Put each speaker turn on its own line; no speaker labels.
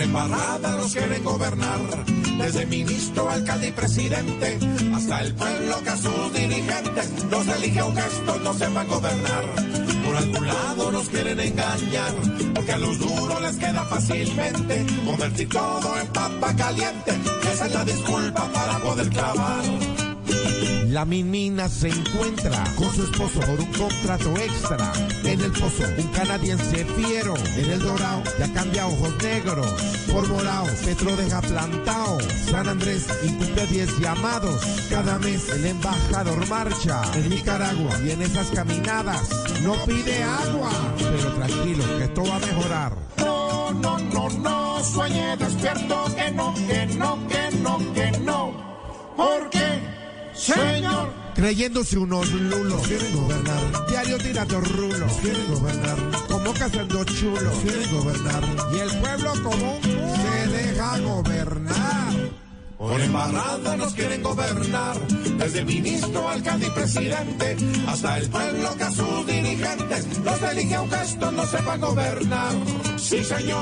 embarrada nos quieren gobernar. Desde ministro, alcalde y presidente, hasta el pueblo que a sus dirigentes los elige un gesto, no sepan gobernar. Por algún lado nos quieren engañar, porque a los duros les queda fácilmente convertir todo en papa caliente. Esa es la disculpa para poder clavar.
La minmina se encuentra con su esposo por un contrato extra. En el pozo, un canadiense fiero. En el dorado, ya cambia ojos negros por morado. Petro deja plantado. San Andrés incumple 10 llamados. Cada mes el embajador marcha en Nicaragua. Y en esas caminadas no pide agua. Pero tranquilo, que esto va a mejorar.
No, no, no, no, sueñe despierto, que no, que no, que no, que no. ¿Por qué? Señor,
Creyéndose unos lulos. Quieren gobernar. Diario tirando rulos. Quieren gobernar. Como cazando chulos. Quieren gobernar. Y el pueblo común se deja gobernar.
por embarrada nos quieren gobernar. Desde ministro, alcalde y presidente, hasta el pueblo que a sus dirigentes los elige un gesto, no sepa gobernar. Sí, señor.